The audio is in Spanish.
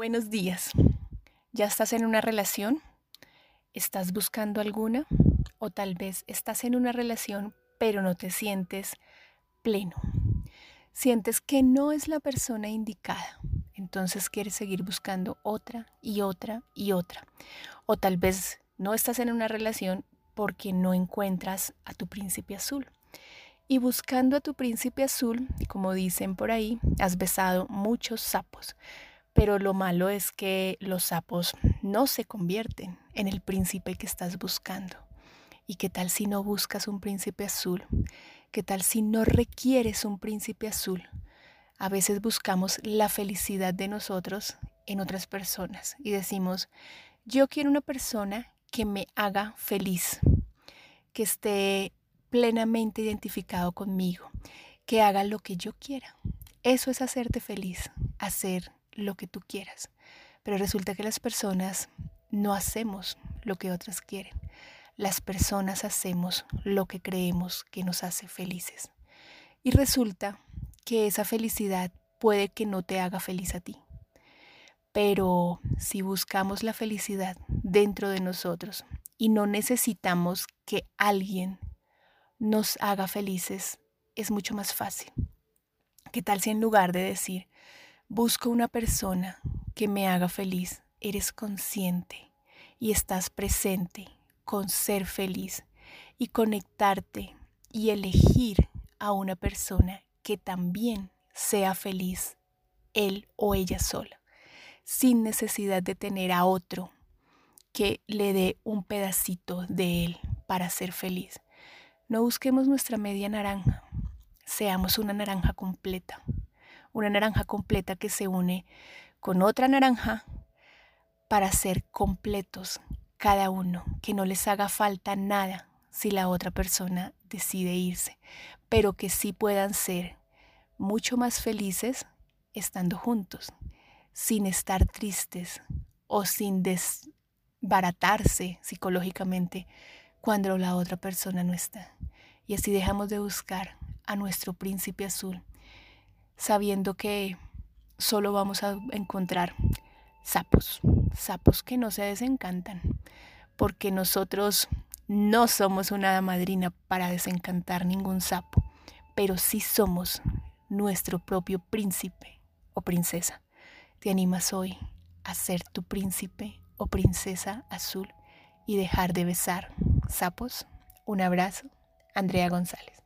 Buenos días. ¿Ya estás en una relación? ¿Estás buscando alguna? O tal vez estás en una relación pero no te sientes pleno. Sientes que no es la persona indicada. Entonces quieres seguir buscando otra y otra y otra. O tal vez no estás en una relación porque no encuentras a tu príncipe azul. Y buscando a tu príncipe azul, como dicen por ahí, has besado muchos sapos pero lo malo es que los sapos no se convierten en el príncipe que estás buscando. ¿Y qué tal si no buscas un príncipe azul? ¿Qué tal si no requieres un príncipe azul? A veces buscamos la felicidad de nosotros en otras personas y decimos, yo quiero una persona que me haga feliz, que esté plenamente identificado conmigo, que haga lo que yo quiera. Eso es hacerte feliz, hacer lo que tú quieras. Pero resulta que las personas no hacemos lo que otras quieren. Las personas hacemos lo que creemos que nos hace felices. Y resulta que esa felicidad puede que no te haga feliz a ti. Pero si buscamos la felicidad dentro de nosotros y no necesitamos que alguien nos haga felices, es mucho más fácil. ¿Qué tal si en lugar de decir, Busco una persona que me haga feliz. Eres consciente y estás presente con ser feliz y conectarte y elegir a una persona que también sea feliz, él o ella sola, sin necesidad de tener a otro que le dé un pedacito de él para ser feliz. No busquemos nuestra media naranja, seamos una naranja completa una naranja completa que se une con otra naranja para ser completos cada uno, que no les haga falta nada si la otra persona decide irse, pero que sí puedan ser mucho más felices estando juntos, sin estar tristes o sin desbaratarse psicológicamente cuando la otra persona no está. Y así dejamos de buscar a nuestro príncipe azul sabiendo que solo vamos a encontrar sapos, sapos que no se desencantan, porque nosotros no somos una madrina para desencantar ningún sapo, pero sí somos nuestro propio príncipe o princesa. ¿Te animas hoy a ser tu príncipe o princesa azul y dejar de besar sapos? Un abrazo, Andrea González.